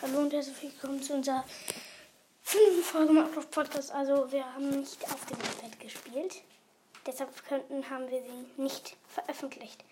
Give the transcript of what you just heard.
Hallo und herzlich willkommen zu unserer fünften Folge Minecraft Podcast. Also wir haben nicht auf dem iPad gespielt. Deshalb könnten, haben wir sie nicht veröffentlicht.